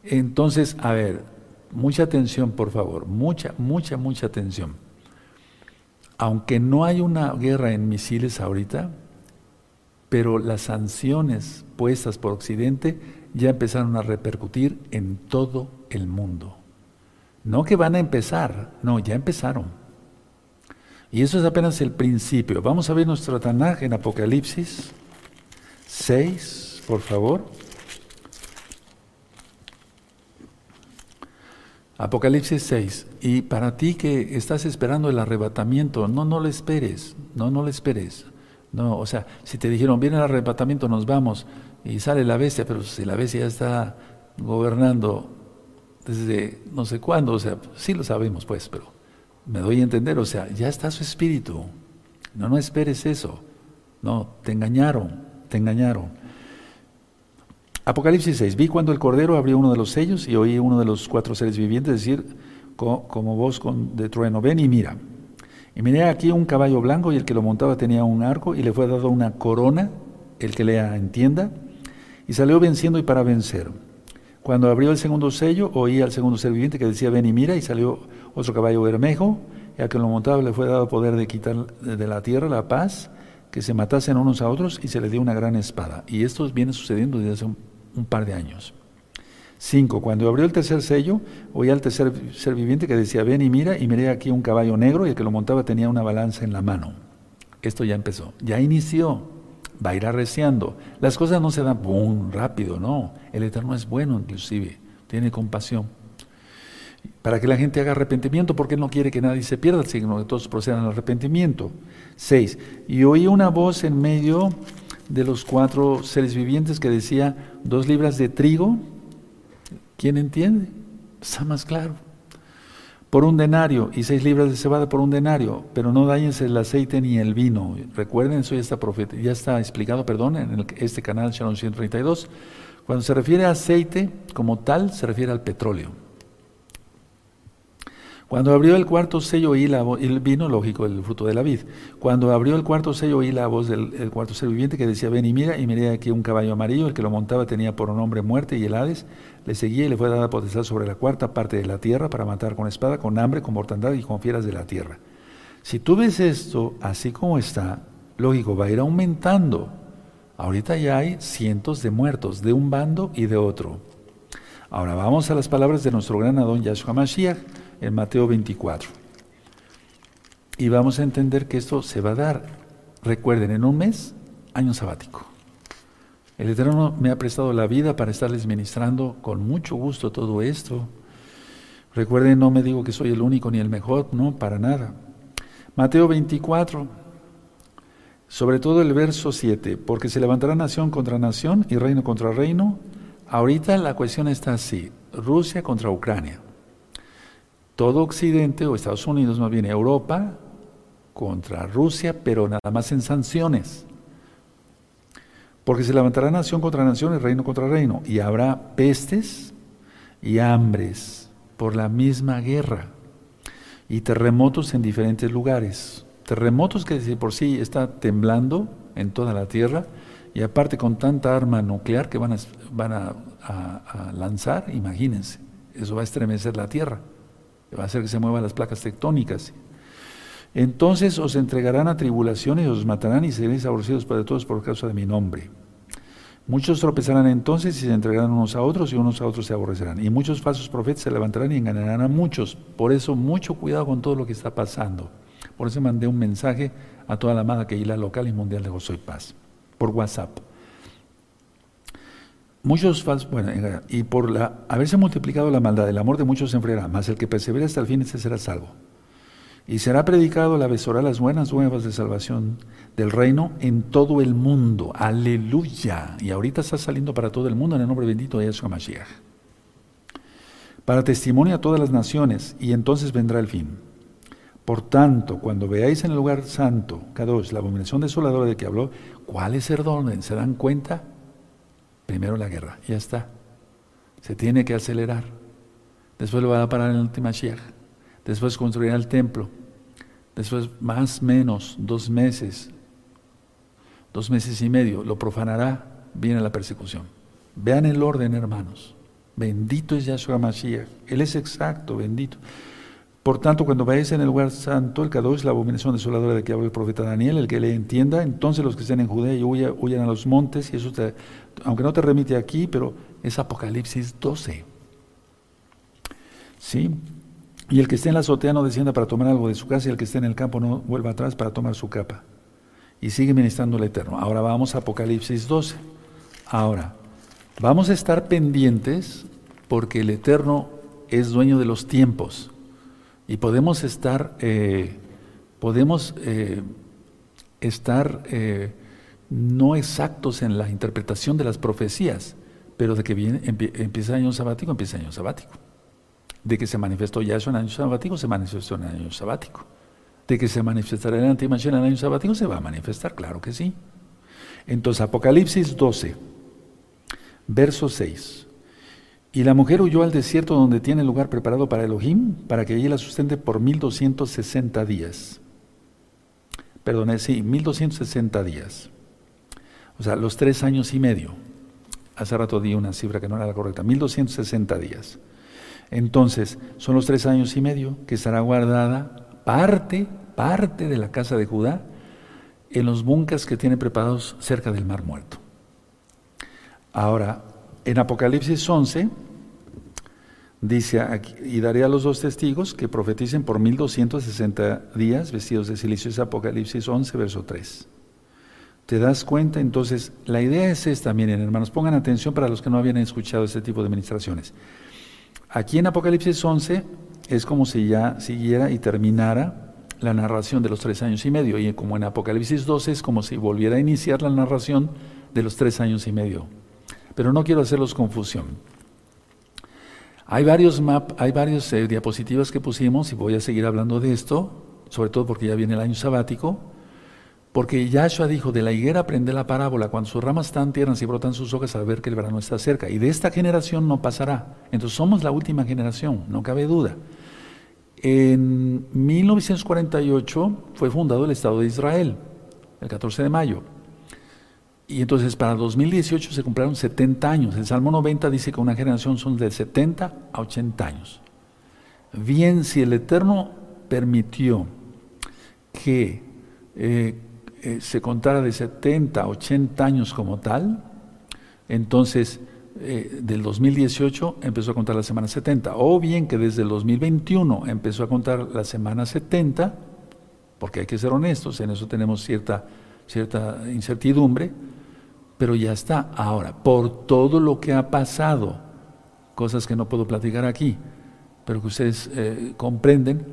Entonces, a ver, mucha atención, por favor, mucha, mucha, mucha atención. Aunque no hay una guerra en misiles ahorita, pero las sanciones puestas por Occidente ya empezaron a repercutir en todo el mundo. No que van a empezar, no, ya empezaron. Y eso es apenas el principio. Vamos a ver nuestro Tanaj en Apocalipsis 6, por favor. Apocalipsis 6. Y para ti que estás esperando el arrebatamiento, no, no lo esperes, no, no lo esperes. No, o sea, si te dijeron, viene el arrebatamiento, nos vamos, y sale la bestia, pero si la bestia ya está gobernando desde no sé cuándo, o sea, sí lo sabemos, pues, pero me doy a entender, o sea, ya está su espíritu. No, no esperes eso. No, te engañaron te engañaron. Apocalipsis 6, vi cuando el Cordero abrió uno de los sellos y oí uno de los cuatro seres vivientes decir como, voz de trueno, ven y mira. Y miré aquí un caballo blanco y el que lo montaba tenía un arco y le fue dado una corona, el que lea entienda, y salió venciendo y para vencer. Cuando abrió el segundo sello, oí al segundo ser viviente que decía, ven y mira, y salió otro caballo bermejo, y al que lo montaba le fue dado poder de quitar de la tierra la paz, que se matasen unos a otros y se les dio una gran espada. Y esto viene sucediendo desde hace un, par de años. Cinco, cuando abrió el tercer sello, oí al tercer ser viviente que decía, ven y mira, y miré aquí un caballo negro y el que lo montaba tenía una balanza en la mano. Esto ya empezó, ya inició, va a ir arreciando. Las cosas no se dan boom, rápido, no. El Eterno es bueno inclusive, tiene compasión para que la gente haga arrepentimiento, porque Él no quiere que nadie se pierda, sino que todos procedan al arrepentimiento. Seis, y oí una voz en medio de los cuatro seres vivientes que decía, dos libras de trigo, ¿quién entiende? Está más claro. Por un denario y seis libras de cebada por un denario, pero no dañense el aceite ni el vino. Recuerden, eso ya está, ya está explicado, perdón, en este canal Shalom 132. Cuando se refiere a aceite como tal, se refiere al petróleo. Cuando abrió el cuarto sello oí la voz, el vino lógico, el fruto de la vid. Cuando abrió el cuarto sello oí la voz del cuarto ser viviente que decía, ven y mira, y miré aquí un caballo amarillo, el que lo montaba tenía por nombre muerte y el Hades, le seguía y le fue dada potestad sobre la cuarta parte de la tierra para matar con espada, con hambre, con mortandad y con fieras de la tierra. Si tú ves esto así como está, lógico, va a ir aumentando. Ahorita ya hay cientos de muertos, de un bando y de otro. Ahora vamos a las palabras de nuestro gran Adón Yahshua Mashiach en Mateo 24. Y vamos a entender que esto se va a dar, recuerden, en un mes, año sabático. El Eterno me ha prestado la vida para estarles ministrando con mucho gusto todo esto. Recuerden, no me digo que soy el único ni el mejor, no, para nada. Mateo 24, sobre todo el verso 7, porque se levantará nación contra nación y reino contra reino. Ahorita la cuestión está así, Rusia contra Ucrania. Todo Occidente, o Estados Unidos más bien, Europa contra Rusia, pero nada más en sanciones. Porque se levantará nación contra nación y reino contra reino, y habrá pestes y hambres por la misma guerra, y terremotos en diferentes lugares. Terremotos que por sí está temblando en toda la tierra, y aparte con tanta arma nuclear que van a, van a lanzar, imagínense, eso va a estremecer la tierra, va a hacer que se muevan las placas tectónicas. Entonces os entregarán a tribulaciones os matarán y seréis aborrecidos para todos por causa de mi nombre. Muchos tropezarán entonces y se entregarán unos a otros y unos a otros se aborrecerán. Y muchos falsos profetas se levantarán y engañarán a muchos. Por eso mucho cuidado con todo lo que está pasando. Por eso mandé un mensaje a toda la amada que la local y mundial de Gozo y Paz por WhatsApp. Muchos falsos, bueno, y por la, haberse multiplicado la maldad, el amor de muchos se enfriará, mas el que persevera hasta el fin, ese será salvo. Y será predicado la besora las buenas nuevas de salvación del reino en todo el mundo. Aleluya. Y ahorita está saliendo para todo el mundo en el nombre bendito de Yeshua Mashiach. Para testimonio a todas las naciones, y entonces vendrá el fin. Por tanto, cuando veáis en el lugar santo, Kadosh, la abominación desoladora de que habló, ¿cuál es el orden? ¿Se dan cuenta? Primero la guerra, ya está. Se tiene que acelerar. Después lo va a parar en el último Mashiach después construirá el templo, después más menos dos meses, dos meses y medio, lo profanará, viene la persecución. Vean el orden, hermanos. Bendito es Yahshua Mashiach. Él es exacto, bendito. Por tanto, cuando vayáis en el lugar santo, el es la abominación desoladora de que habla el profeta Daniel, el que le entienda, entonces los que estén en Judea y huyan, a los montes, y eso aunque no te remite aquí, pero es Apocalipsis 12. ¿Sí? Y el que esté en la azotea no descienda para tomar algo de su casa, y el que esté en el campo no vuelva atrás para tomar su capa. Y sigue ministrando el Eterno. Ahora vamos a Apocalipsis 12. Ahora, vamos a estar pendientes porque el Eterno es dueño de los tiempos. Y podemos estar, eh, podemos eh, estar eh, no exactos en la interpretación de las profecías, pero de que viene, empieza el año sabático, empieza el año sabático. De que se manifestó ya eso en año sabático, se manifestó en año sabático. De que se manifestará el antimación en año sabático, se va a manifestar, claro que sí. Entonces, Apocalipsis 12, verso 6. Y la mujer huyó al desierto donde tiene lugar preparado para Elohim, para que allí la sustente por 1260 días. Perdón, sí, 1260 días. O sea, los tres años y medio. Hace rato di una cifra que no era la correcta, 1260 días. Entonces, son los tres años y medio que estará guardada parte, parte de la casa de Judá en los bunkers que tiene preparados cerca del Mar Muerto. Ahora, en Apocalipsis 11, dice, aquí, y daré a los dos testigos que profeticen por 1260 días vestidos de silicio. Es Apocalipsis 11, verso 3. ¿Te das cuenta? Entonces, la idea es esta, miren hermanos, pongan atención para los que no habían escuchado este tipo de administraciones. Aquí en Apocalipsis 11 es como si ya siguiera y terminara la narración de los tres años y medio, y como en Apocalipsis 12 es como si volviera a iniciar la narración de los tres años y medio. Pero no quiero hacerlos confusión. Hay varios map, hay varios eh, diapositivas que pusimos y voy a seguir hablando de esto, sobre todo porque ya viene el año sabático. Porque Yahshua dijo, de la higuera aprende la parábola, cuando sus ramas están tiernas y brotan sus hojas al ver que el verano está cerca. Y de esta generación no pasará. Entonces somos la última generación, no cabe duda. En 1948 fue fundado el Estado de Israel, el 14 de mayo. Y entonces para 2018 se cumplieron 70 años. El Salmo 90 dice que una generación son de 70 a 80 años. Bien, si el Eterno permitió que eh, eh, se contara de 70, 80 años como tal, entonces eh, del 2018 empezó a contar la semana 70, o bien que desde el 2021 empezó a contar la semana 70, porque hay que ser honestos, en eso tenemos cierta, cierta incertidumbre, pero ya está. Ahora, por todo lo que ha pasado, cosas que no puedo platicar aquí, pero que ustedes eh, comprenden,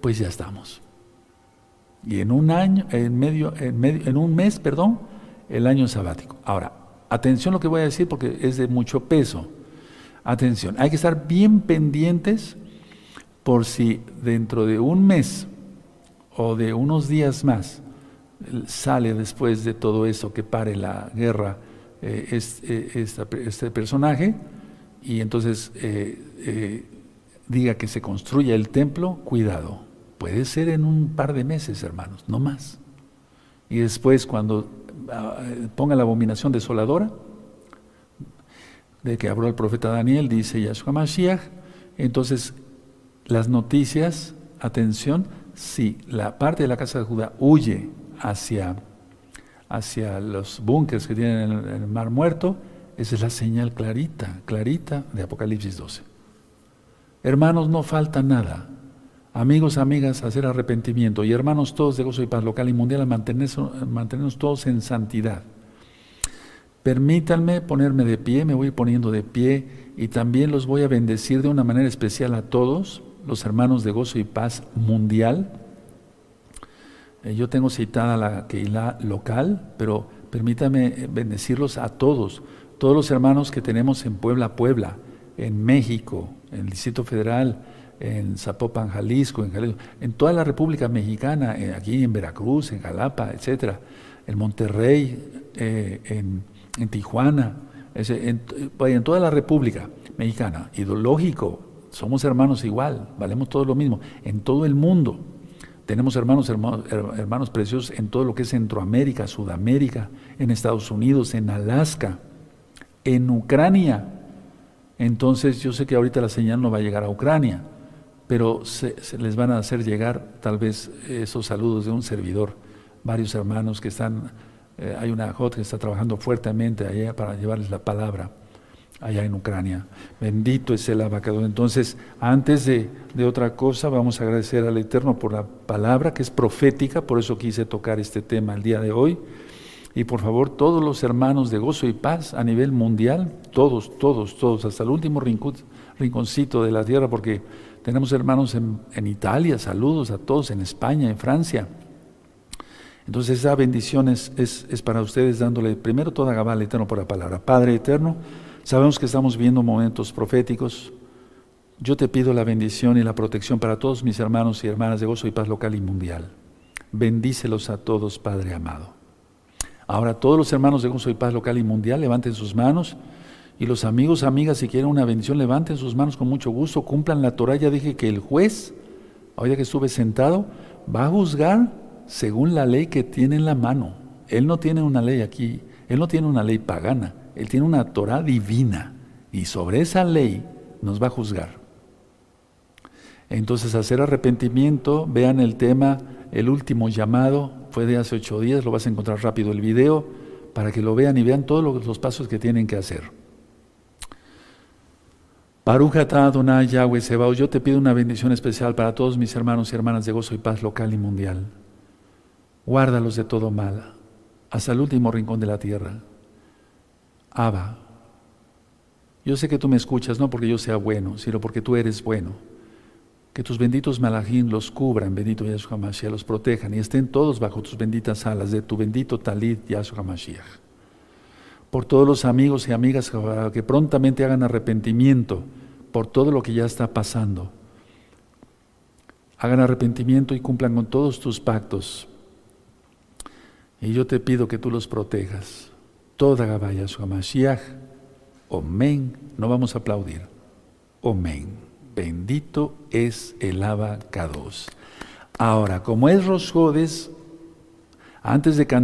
pues ya estamos. Y en un año, en medio, en medio, en un mes, perdón, el año sabático. Ahora, atención lo que voy a decir porque es de mucho peso. Atención, hay que estar bien pendientes por si dentro de un mes o de unos días más sale después de todo eso que pare la guerra eh, eh, este, personaje y entonces eh, diga que se construya el templo, cuidado, puede ser en un par de meses, hermanos, no más. Y después cuando ah, ponga la abominación desoladora, de que habló el profeta Daniel, dice Yahshua Mashiach, entonces las noticias, atención, si la parte de la casa de Judá huye hacia, hacia los búnkers que tienen en el, Mar Muerto, esa es la señal clarita, clarita de Apocalipsis 12. Hermanos, no falta nada. Amigos, amigas, hacer arrepentimiento. Y hermanos todos de gozo y paz local y mundial, mantenernos, mantenernos todos en santidad. Permítanme ponerme de pie, me voy poniendo de pie y también los voy a bendecir de una manera especial a todos, los hermanos de gozo y paz mundial. Eh, yo tengo citada la Keilah local, pero permítanme bendecirlos a todos, todos los hermanos que tenemos en Puebla, Puebla, en México, en el Distrito Federal, en Zapopan, Jalisco, en Jalisco, en toda la República Mexicana, eh, aquí en Veracruz, en Jalapa, etcétera, en Monterrey, eh, en Tijuana, en, en, toda la República Mexicana, ideológico, somos hermanos igual, valemos todos lo mismo, en todo el mundo. Tenemos hermanos, hermanos, hermanos preciosos en todo lo que es Centroamérica, Sudamérica, en Estados Unidos, en Alaska, en Ucrania. Entonces yo sé que ahorita la señal no va a llegar a Ucrania, pero se, les van a hacer llegar tal vez esos saludos de un servidor, varios hermanos que están eh, hay una JOT que está trabajando fuertemente allá para llevarles la palabra allá en Ucrania. Bendito es el abacador. Entonces, antes de, de, otra cosa, vamos a agradecer al Eterno por la palabra que es profética, por eso quise tocar este tema el día de hoy. Y por favor, todos los hermanos de gozo y paz a nivel mundial, todos, todos, todos, hasta el último rinconcito de la tierra, porque tenemos hermanos en, Italia, saludos a todos, en España, en Francia, entonces esa bendición es, para ustedes dándole primero toda Gabal eterno por la palabra. Padre eterno, sabemos que estamos viendo momentos proféticos. Yo te pido la bendición y la protección para todos mis hermanos y hermanas de gozo y paz local y mundial. Bendícelos a todos, Padre amado. Ahora todos los hermanos de gozo y paz local y mundial levanten sus manos y los amigos, amigas, si quieren una bendición, levanten sus manos con mucho gusto, cumplan la Torah. Ya dije que el juez, ahora que estuve sentado, va a juzgar según la ley que tiene en la mano. Él no tiene una ley aquí, él no tiene una ley pagana, él tiene una Torah divina y sobre esa ley nos va a juzgar. Entonces, hacer arrepentimiento, vean el tema, el último llamado, fue de hace ocho días, lo vas a encontrar rápido el video, para que lo vean y vean todos los pasos que tienen que hacer. Parujata Adonai Yahweh Sebaos, yo te pido una bendición especial para todos mis hermanos y hermanas de gozo y paz local y mundial. Guárdalos de todo mal, hasta el último rincón de la tierra. Abba, yo sé que tú me escuchas no porque yo sea bueno, sino porque tú eres bueno. Que tus benditos malajim los cubran, bendito Yahshua Mashiach, los protejan y estén todos bajo tus benditas alas de tu bendito talit Yahshua Mashiach. Por todos los amigos y amigas que prontamente hagan arrepentimiento por todo lo que ya está pasando. Hagan arrepentimiento y cumplan con todos tus pactos y yo te pido que tú los protejas. Toda Gabaya su Mashiach. Omen. No vamos a aplaudir. Omen. Bendito es el abacados. Ahora, como es Rosjodes, antes de cantar,